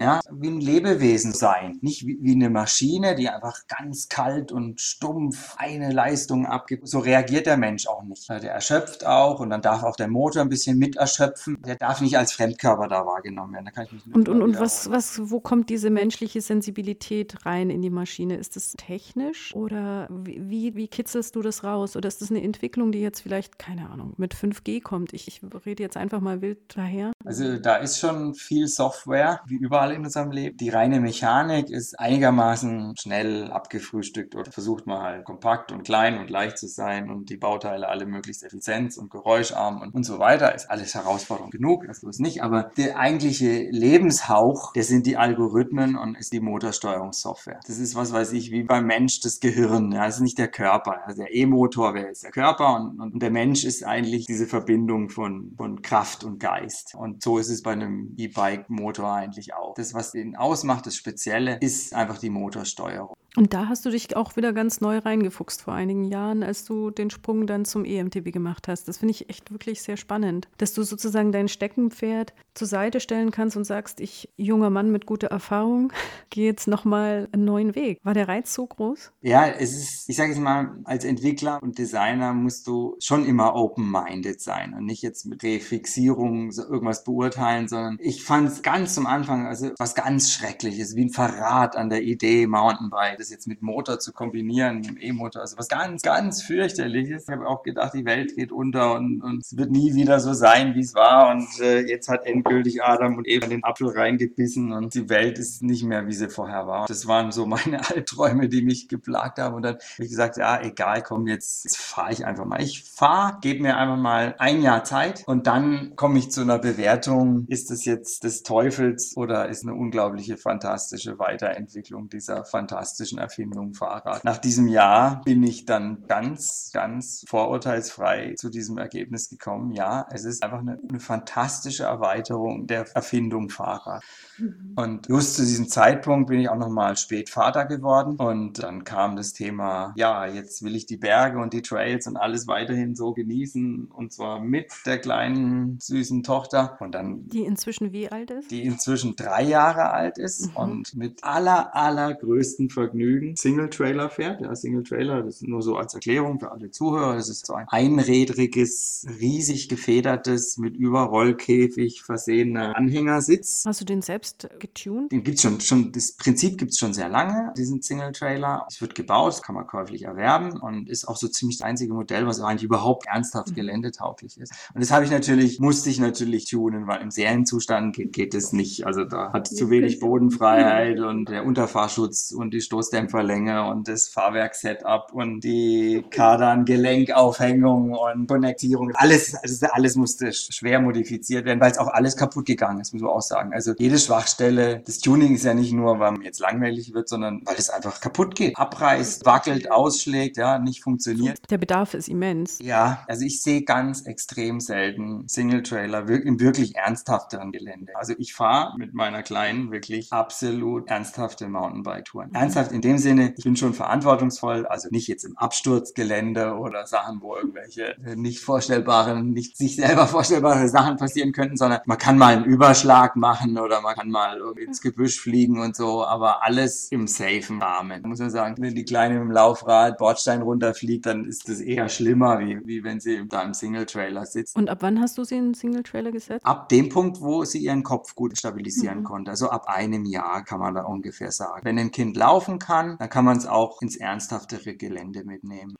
Ja, wie ein Lebewesen sein. Nicht wie, wie eine Maschine, die einfach ganz kalt und stumpf eine Leistung abgibt. So reagiert der Mensch auch nicht. Der erschöpft auch und dann darf auch der Motor ein bisschen mit erschöpfen. Der darf nicht als Fremdkörper da wahrgenommen werden. Da kann ich mich und und, und was, was, wo kommt diese menschliche Sensibilität rein in die Maschine? Ist das technisch oder wie, wie kitzelst du das raus? Oder ist das eine Entwicklung, die jetzt vielleicht, keine Ahnung, mit 5G kommt? Ich, ich rede jetzt einfach mal wild daher. Also da ist schon viel Software, wie überall in unserem Leben. Die reine Mechanik ist einigermaßen schnell abgefrühstückt oder versucht man halt kompakt und klein und leicht zu sein und die Bauteile alle möglichst effizient und geräuscharm und, und so weiter. Ist alles Herausforderung genug, das ist nicht. Aber der eigentliche Lebenshauch, der sind die Algorithmen und ist die Motorsteuerungssoftware. Das ist was weiß ich, wie beim Mensch das Gehirn. Ja, das ist nicht der Körper. Also der E-Motor wäre jetzt der Körper und, und der Mensch ist eigentlich diese Verbindung von, von Kraft und Geist. Und so ist es bei einem E-Bike-Motor eigentlich auch. Das, was den ausmacht, das Spezielle, ist einfach die Motorsteuerung. Und da hast du dich auch wieder ganz neu reingefuchst vor einigen Jahren, als du den Sprung dann zum EMTB gemacht hast. Das finde ich echt wirklich sehr spannend, dass du sozusagen dein Steckenpferd zur Seite stellen kannst und sagst, ich junger Mann mit guter Erfahrung, gehe jetzt nochmal einen neuen Weg. War der Reiz so groß? Ja, es ist, ich sage jetzt mal, als Entwickler und Designer musst du schon immer open-minded sein und nicht jetzt mit Refixierung irgendwas beurteilen, sondern ich fand es ganz zum Anfang, also was ganz Schreckliches, wie ein Verrat an der Idee Mountainbike das jetzt mit Motor zu kombinieren, mit dem E-Motor, also was ganz, ganz fürchterliches. Ich habe auch gedacht, die Welt geht unter und, und es wird nie wieder so sein, wie es war. Und äh, jetzt hat endgültig Adam und Eva den Apfel reingebissen und die Welt ist nicht mehr, wie sie vorher war. Das waren so meine Albträume, die mich geplagt haben. Und dann habe ich gesagt, ja, egal, komm, jetzt, jetzt fahre ich einfach mal. Ich fahre, gebe mir einfach mal ein Jahr Zeit und dann komme ich zu einer Bewertung, ist es jetzt des Teufels oder ist eine unglaubliche, fantastische Weiterentwicklung dieser fantastischen technischen Erfindung Fahrrad. Nach diesem Jahr bin ich dann ganz, ganz vorurteilsfrei zu diesem Ergebnis gekommen. Ja, es ist einfach eine, eine fantastische Erweiterung der Erfindung Fahrrad. Mhm. Und just zu diesem Zeitpunkt bin ich auch nochmal spät Vater geworden und dann kam das Thema, ja, jetzt will ich die Berge und die Trails und alles weiterhin so genießen und zwar mit der kleinen süßen Tochter und dann die inzwischen wie alt ist? Die inzwischen drei Jahre alt ist mhm. und mit aller allergrößten Vergnügen Single Trailer fährt. Ja, Single Trailer, das ist nur so als Erklärung für alle Zuhörer. Das ist so ein einrädriges, riesig gefedertes, mit Überrollkäfig versehener Anhängersitz. Hast du den selbst selbst getuned? Den gibt es schon, schon, das Prinzip gibt es schon sehr lange, diesen Single-Trailer. Es wird gebaut, kann man käuflich erwerben und ist auch so ziemlich das einzige Modell, was eigentlich überhaupt ernsthaft mhm. geländetauglich ist. Und das habe ich natürlich, musste ich natürlich tunen, weil im Serienzustand geht, geht es nicht. Also da hat es zu wenig Bodenfreiheit und der Unterfahrschutz und die Stoßdämpferlänge und das Fahrwerk-Setup und die Kardan-Gelenkaufhängung und Konnektierung. Alles, also alles musste schwer modifiziert werden, weil es auch alles kaputt gegangen ist, muss man auch sagen. Also jedes Schwachstelle. Das Tuning ist ja nicht nur, weil man jetzt langweilig wird, sondern weil es einfach kaputt geht. Abreißt, wackelt, ausschlägt, ja, nicht funktioniert. Der Bedarf ist immens. Ja, also ich sehe ganz extrem selten Single-Trailer im wirklich ernsthafteren Gelände. Also ich fahre mit meiner Kleinen wirklich absolut ernsthafte Mountainbike-Touren. Mhm. Ernsthaft in dem Sinne, ich bin schon verantwortungsvoll, also nicht jetzt im Absturzgelände oder Sachen, wo irgendwelche nicht vorstellbaren, nicht sich selber vorstellbare Sachen passieren könnten, sondern man kann mal einen Überschlag machen oder man kann mal ins Gebüsch fliegen und so, aber alles im safen Rahmen. Muss man sagen, wenn die Kleine dem Laufrad Bordstein runterfliegt, dann ist das eher schlimmer, wie, wie wenn sie da im Single-Trailer sitzt. Und ab wann hast du sie in den Single-Trailer gesetzt? Ab dem Punkt, wo sie ihren Kopf gut stabilisieren mhm. konnte. Also ab einem Jahr kann man da ungefähr sagen. Wenn ein Kind laufen kann, dann kann man es auch ins ernsthaftere Gelände mitnehmen.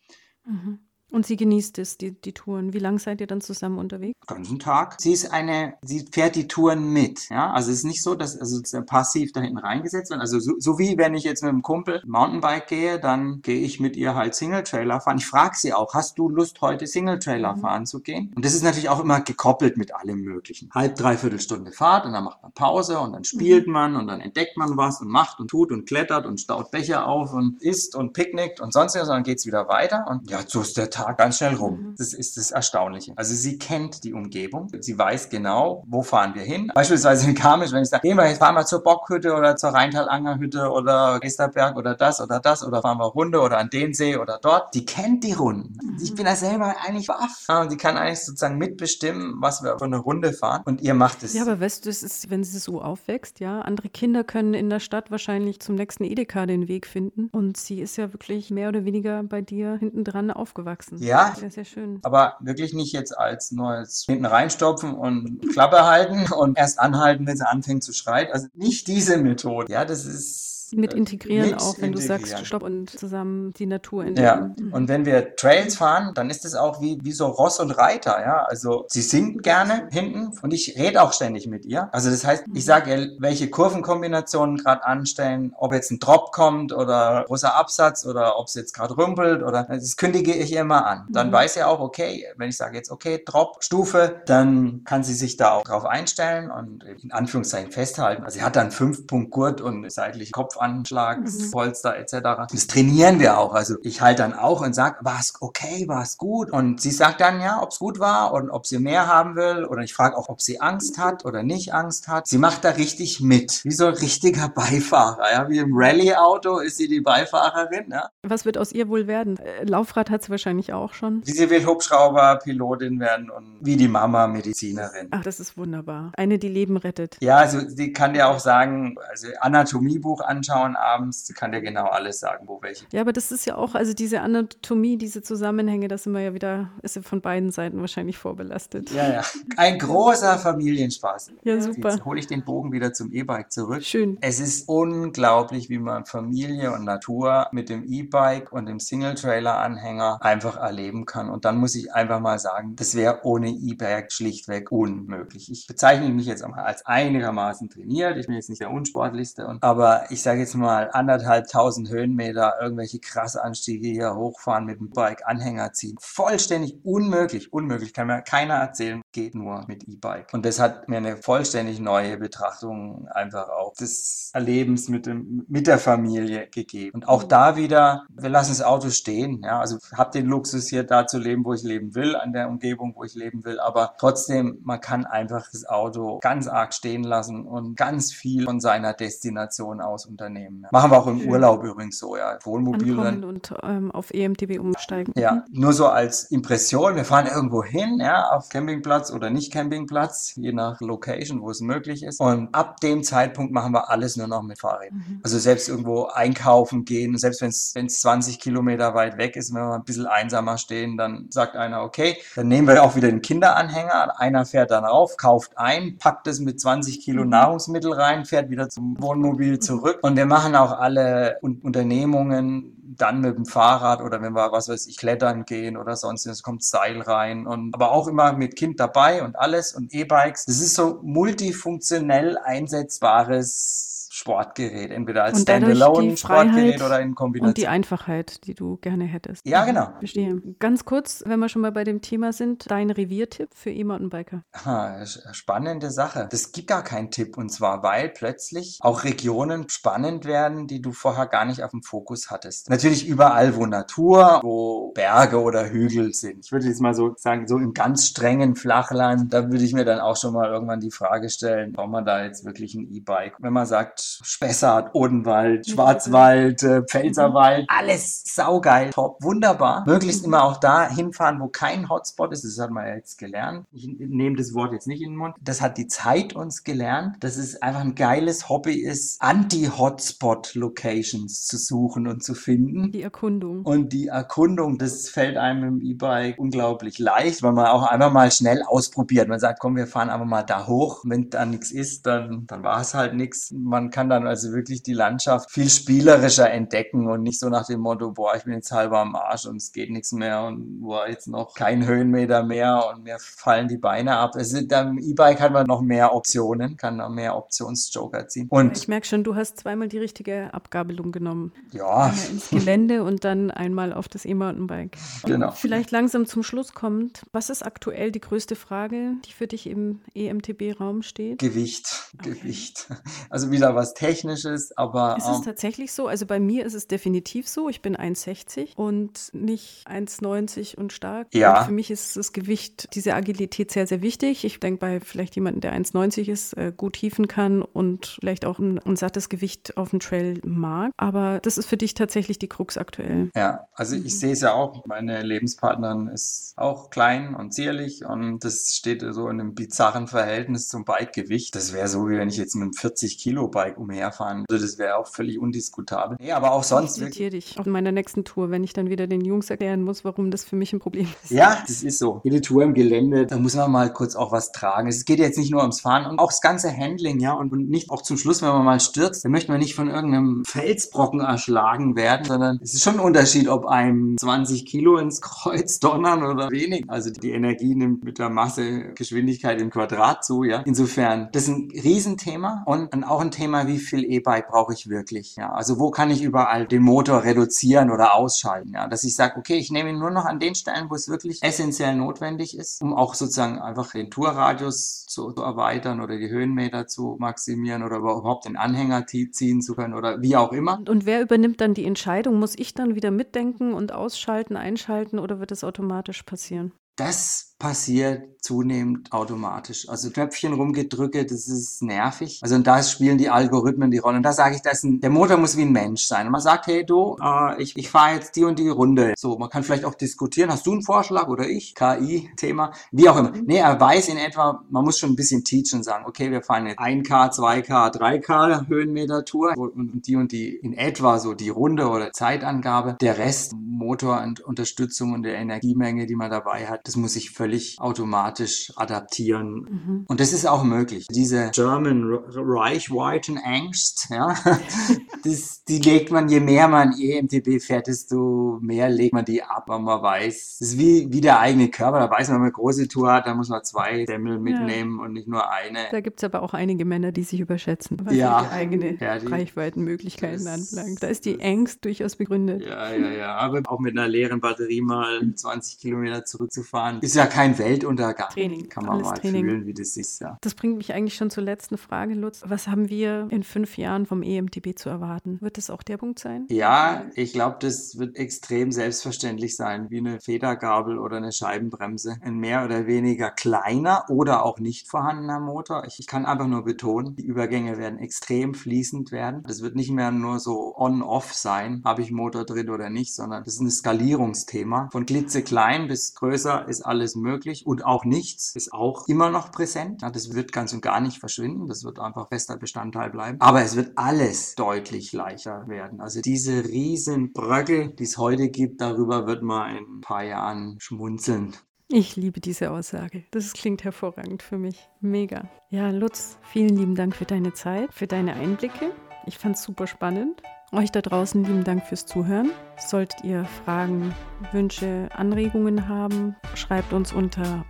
Mhm. Und sie genießt es, die, die Touren. Wie lange seid ihr dann zusammen unterwegs? Den ganzen Tag. Sie ist eine, sie fährt die Touren mit. Ja, also es ist nicht so, dass also passiv da hinten reingesetzt wird. Also so, so, wie wenn ich jetzt mit einem Kumpel Mountainbike gehe, dann gehe ich mit ihr halt Single-Trailer fahren. Ich frage sie auch, hast du Lust, heute Single-Trailer mhm. fahren zu gehen? Und das ist natürlich auch immer gekoppelt mit allem Möglichen. Halb, dreiviertel Stunde Fahrt und dann macht man Pause und dann spielt mhm. man und dann entdeckt man was und macht und tut und klettert und staut Becher auf und isst und picknickt und sonst was. Und dann geht's wieder weiter. Und ja, so ist der Tag Tag ganz schnell rum. Mhm. Das ist das Erstaunliche. Also sie kennt die Umgebung. Sie weiß genau, wo fahren wir hin. Beispielsweise in Garmisch, wenn ich sage, gehen wir jetzt, fahren wir zur Bockhütte oder zur Rheintalangerhütte oder Gesterberg oder das oder das oder fahren wir Runde oder an den See oder dort. Die kennt die Runden. Mhm. Ich bin da selber eigentlich baff. Und die kann eigentlich sozusagen mitbestimmen, was wir für eine Runde fahren. Und ihr macht es. Ja, aber weißt du, das ist, wenn sie so aufwächst, ja, andere Kinder können in der Stadt wahrscheinlich zum nächsten Edeka den Weg finden. Und sie ist ja wirklich mehr oder weniger bei dir hinten dran aufgewachsen lassen. Ja, sehr, sehr schön. Aber wirklich nicht jetzt als neues hinten reinstopfen und Klappe halten und erst anhalten, wenn sie anfängt zu schreien. Also nicht diese Methode. Ja, das ist mit äh, integrieren, mit auch wenn du integrieren. sagst, stopp und zusammen die Natur Ja, entdecken. und wenn wir Trails fahren, dann ist es auch wie, wie so Ross und Reiter, ja. Also sie singt gerne hinten und ich rede auch ständig mit ihr. Also das heißt, ich sage ihr, welche Kurvenkombinationen gerade anstellen, ob jetzt ein Drop kommt oder großer Absatz oder ob es jetzt gerade rümpelt oder das kündige ich ihr immer an. Dann Mhm. weiß sie auch, okay, wenn ich sage jetzt, okay, Drop, Stufe, dann kann sie sich da auch drauf einstellen und in Anführungszeichen festhalten. Also sie hat dann fünf Punkt Gurt und seitlich Kopfanschlagspolster etc. Das trainieren wir auch. Also ich halte dann auch und sage, war es okay, war es gut? Und sie sagt dann ja, ob es gut war und ob sie mehr haben will. Oder ich frage auch, ob sie Angst hat oder nicht Angst hat. Sie macht da richtig mit. Wie so ein richtiger Beifahrer. Ja? Wie im Rallye-Auto ist sie die Beifahrerin. Ja? Was wird aus ihr wohl werden? Äh, Laufrad hat sie wahrscheinlich auch schon. Sie will Hubschrauber-Pilotin werden und wie die Mama Medizinerin. Ach, das ist wunderbar. Eine, die Leben rettet. Ja, also sie kann dir auch sagen, also Anatomiebuch anschauen abends, sie kann dir genau alles sagen, wo welche. Ja, aber das ist ja auch, also diese Anatomie, diese Zusammenhänge, da sind wir ja wieder, ist ja von beiden Seiten wahrscheinlich vorbelastet. Ja, ja. Ein großer Familienspaß. Ja, super. Jetzt hole ich den Bogen wieder zum E-Bike zurück. Schön. Es ist unglaublich, wie man Familie und Natur mit dem E-Bike und dem Single-Trailer-Anhänger einfach erleben kann. Und dann muss ich einfach mal sagen, das wäre ohne E-Bike schlichtweg unmöglich. Ich bezeichne mich jetzt auch mal als einigermaßen trainiert. Ich bin jetzt nicht der unsportlichste. Und, aber ich sage jetzt mal anderthalbtausend Höhenmeter, irgendwelche krasse Anstiege hier hochfahren mit dem Bike, Anhänger ziehen. Vollständig unmöglich. Unmöglich. Kann mir keiner erzählen. Geht nur mit E-Bike. Und das hat mir eine vollständig neue Betrachtung einfach auch des Erlebens mit, dem, mit der Familie gegeben. Und auch da wieder, wir lassen das Auto stehen. Ja, also habe den Luxus hier da zu leben, wo ich leben will, an der Umgebung, wo ich leben will. Aber trotzdem, man kann einfach das Auto ganz arg stehen lassen und ganz viel von seiner Destination aus unternehmen. Ja. Machen wir auch im. Urlaub übrigens so, ja. Wohnmobil dann und ähm, auf EMTB umsteigen. ja, nur so als Impression. Wir fahren irgendwo hin, ja, auf Campingplatz oder nicht Campingplatz, je nach Location, wo es möglich ist. Und ab dem Zeitpunkt machen wir alles nur noch mit Fahrrädern. Mhm. Also selbst irgendwo einkaufen gehen, selbst wenn es 20 Kilometer weit weg ist, wenn wir ein bisschen einsamer stehen, dann sagt einer, okay, dann nehmen wir auch wieder den Kinderanhänger. Einer fährt dann auf, kauft ein, packt es mit 20 Kilo Mhm. Nahrungsmittel rein, fährt wieder zum Wohnmobil zurück. Und wir machen auch alle Un Unternehmungen dann mit dem Fahrrad oder wenn wir, was weiß ich, klettern gehen oder sonst, es kommt Seil rein und aber auch immer mit Kind dabei und alles und E-Bikes. Das ist so multifunktionell einsetzbares Sportgerät, entweder als Standalone-Sportgerät oder in Und die Kombination. Einfachheit, die du gerne hättest. Ja, genau. Verstehe. Ganz kurz, wenn wir schon mal bei dem Thema sind, dein Reviertipp für E-Mountainbiker. Sch- spannende Sache. Das gibt gar keinen Tipp und zwar, weil plötzlich auch Regionen spannend werden, die du vorher gar nicht auf dem Fokus hattest. Natürlich überall, wo Natur, wo Berge oder Hügel sind. Ich würde jetzt mal so sagen, so im ganz strengen Flachland, da würde ich mir dann auch schon mal irgendwann die Frage stellen, braucht man da jetzt wirklich ein E-Bike? Wenn man sagt, Spessart, Odenwald, Schwarzwald, äh, Pfälzerwald, alles saugeil, top, wunderbar. Möglichst immer auch da hinfahren, wo kein Hotspot ist. Das hat man jetzt gelernt. Ich nehme das Wort jetzt nicht in den Mund. Das hat die Zeit uns gelernt, dass es einfach ein geiles Hobby ist, Anti-Hotspot-Locations zu suchen und zu finden. Die Erkundung. Und die Erkundung, das fällt einem im E-Bike unglaublich leicht, weil man auch einfach mal schnell ausprobiert. Man sagt, komm, wir fahren einfach mal da hoch. Wenn da nichts ist, dann, dann war es halt nichts. Man kann dann also wirklich die Landschaft viel spielerischer entdecken und nicht so nach dem Motto, boah, ich bin jetzt halber am Arsch und es geht nichts mehr und boah, jetzt noch kein Höhenmeter mehr und mir fallen die Beine ab. Es ist, am E-Bike hat man noch mehr Optionen, kann noch mehr Optionsjoker ziehen. Und Ich merke schon, du hast zweimal die richtige Abgabelung genommen. ja, Einmal ins Gelände und dann einmal auf das E-Mountainbike. genau. Vielleicht langsam zum Schluss kommt. Was ist aktuell die größte Frage, die für dich im EMTB-Raum steht? Gewicht, Okay. Gewicht. Also wieder was Technisches, aber Ist es ähm, tatsächlich so? Also bei mir ist es definitiv so. Ich bin 1,60 und nicht 1,90 und stark. Ja. Und für mich ist das Gewicht, diese Agilität sehr, sehr wichtig. Ich denke bei vielleicht jemandem, der 1,90 ist, äh, gut hieven kann und vielleicht auch ein, ein sattes Gewicht auf dem Trail mag. Aber das ist für dich tatsächlich die Krux aktuell. Ja, also ich sehe es ja auch. Meine Lebenspartnerin ist auch klein und zierlich und das steht so in einem bizarren Verhältnis zum Bikegewicht. Das wäre so, wie wenn ich jetzt mit einem 40 Kilo Bike weit umherfahren. Also das wäre auch völlig undiskutabel. Nee, aber auch sonst. Ich zitiere dich auf meiner nächsten Tour, wenn ich dann wieder den Jungs erklären muss, warum das für mich ein Problem ist. Ja, das ist so. Jede Tour im Gelände, da muss man mal kurz auch was tragen. Es geht jetzt nicht nur ums Fahren und auch das ganze Handling, ja, und nicht auch zum Schluss, wenn man mal stürzt, dann möchte man nicht von irgendeinem Felsbrocken erschlagen werden, sondern es ist schon ein Unterschied, ob einem 20 Kilo ins Kreuz donnern oder wenig. Also die Energie nimmt mit der Masse Geschwindigkeit im Quadrat zu, ja. Insofern, das ist ein Riesenthema und auch ein Thema, wie viel E-Bike brauche ich wirklich, ja. Also wo kann ich überall den Motor reduzieren oder ausschalten, ja. Dass ich sage, okay, ich nehme ihn nur noch an den Stellen, wo es wirklich essentiell notwendig ist, um auch sozusagen einfach den Tourradius zu, zu erweitern oder die Höhenmeter zu maximieren oder überhaupt den Anhänger ziehen zu können oder wie auch immer. Und wer übernimmt dann die Entscheidung? Muss ich dann wieder mitdenken und ausschalten, einschalten oder wird es automatisch passieren? Das passiert zunehmend automatisch. Also Knöpfchen rumgedrücke, das ist nervig. Also und da spielen die Algorithmen die Rolle. Und da sage ich, das ein, der Motor muss wie ein Mensch sein. Und man sagt, hey du, äh, ich, ich fahre jetzt die und die Runde. So, man kann vielleicht auch diskutieren, hast du einen Vorschlag oder ich? KI-Thema, wie auch immer. Nee, er weiß in etwa, man muss schon ein bisschen teachen und sagen, okay, wir fahren jetzt 1K, 2K, 3K Höhenmeter Tour und die und die in etwa so die Runde oder Zeitangabe. Der Rest, Motor und Unterstützung und der Energiemenge, die man dabei hat, das muss ich völlig automatisch adaptieren. Mhm. Und das ist auch möglich. Diese German Reichweiten Angst, ja, das, die legt man, je mehr man EMTB fährt, desto mehr legt man die ab, weil man weiß, das ist wie, wie der eigene Körper. Da weiß man, wenn man eine große Tour hat, da muss man zwei Semmel mitnehmen ja. Und nicht nur eine. Da gibt es aber auch einige Männer, die sich überschätzen, was ja. die eigene ja, die, Reichweitenmöglichkeiten anbelangt. Da ist die Angst durchaus begründet. Ja, ja, ja. Aber auch mit einer leeren Batterie mal 20 Kilometer zurückzufahren fahren, ist ja kein Weltuntergang. Training. Kann man mal Training. fühlen, wie das ist. Ja. Das bringt mich eigentlich schon zur letzten Frage, Lutz. Was haben wir in fünf Jahren vom EMTB zu erwarten? Wird das auch der Punkt sein? Ja, ich glaube, das wird extrem selbstverständlich sein, wie eine Federgabel oder eine Scheibenbremse. Ein mehr oder weniger kleiner oder auch nicht vorhandener Motor. Ich, ich kann einfach nur betonen, die Übergänge werden extrem fließend werden. Das wird nicht mehr nur so on-off sein, habe ich Motor drin oder nicht, sondern das ist ein Skalierungsthema. Von klitzeklein bis größer ist alles möglich und auch nichts ist auch immer noch präsent. Ja, das wird ganz und gar nicht verschwinden. Das wird einfach fester Bestandteil bleiben. Aber es wird alles deutlich leichter werden. Also diese riesen Bröckel, die es heute gibt, darüber wird man in ein paar Jahren schmunzeln. Ich liebe diese Aussage. Das klingt hervorragend für mich. Mega. Ja, Lutz, vielen lieben Dank für deine Zeit, für deine Einblicke. Ich fand es super spannend. Euch da draußen lieben Dank fürs Zuhören. Solltet ihr Fragen, Wünsche, Anregungen haben, schreibt uns unter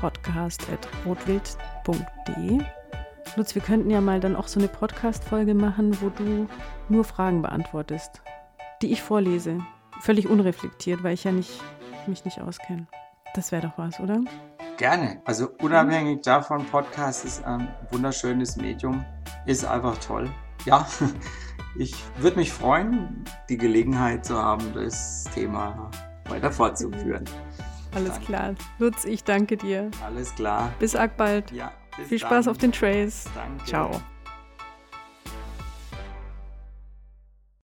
podcast.rotwild.de. Lutz, wir könnten ja mal dann auch so eine Podcast-Folge machen, wo du nur Fragen beantwortest, die ich vorlese. Völlig unreflektiert, weil ich ja nicht, mich nicht auskenne. Das wäre doch was, oder? Gerne. Also unabhängig davon, Podcast ist ein wunderschönes Medium, ist einfach toll. Ja, ich würde mich freuen, die Gelegenheit zu haben, das Thema weiter fortzuführen. Alles danke. klar. Lutz, ich danke dir. Alles klar. Bis arg bald. Ja. Bis Viel Spaß dann. auf den Trails. Danke. Ciao.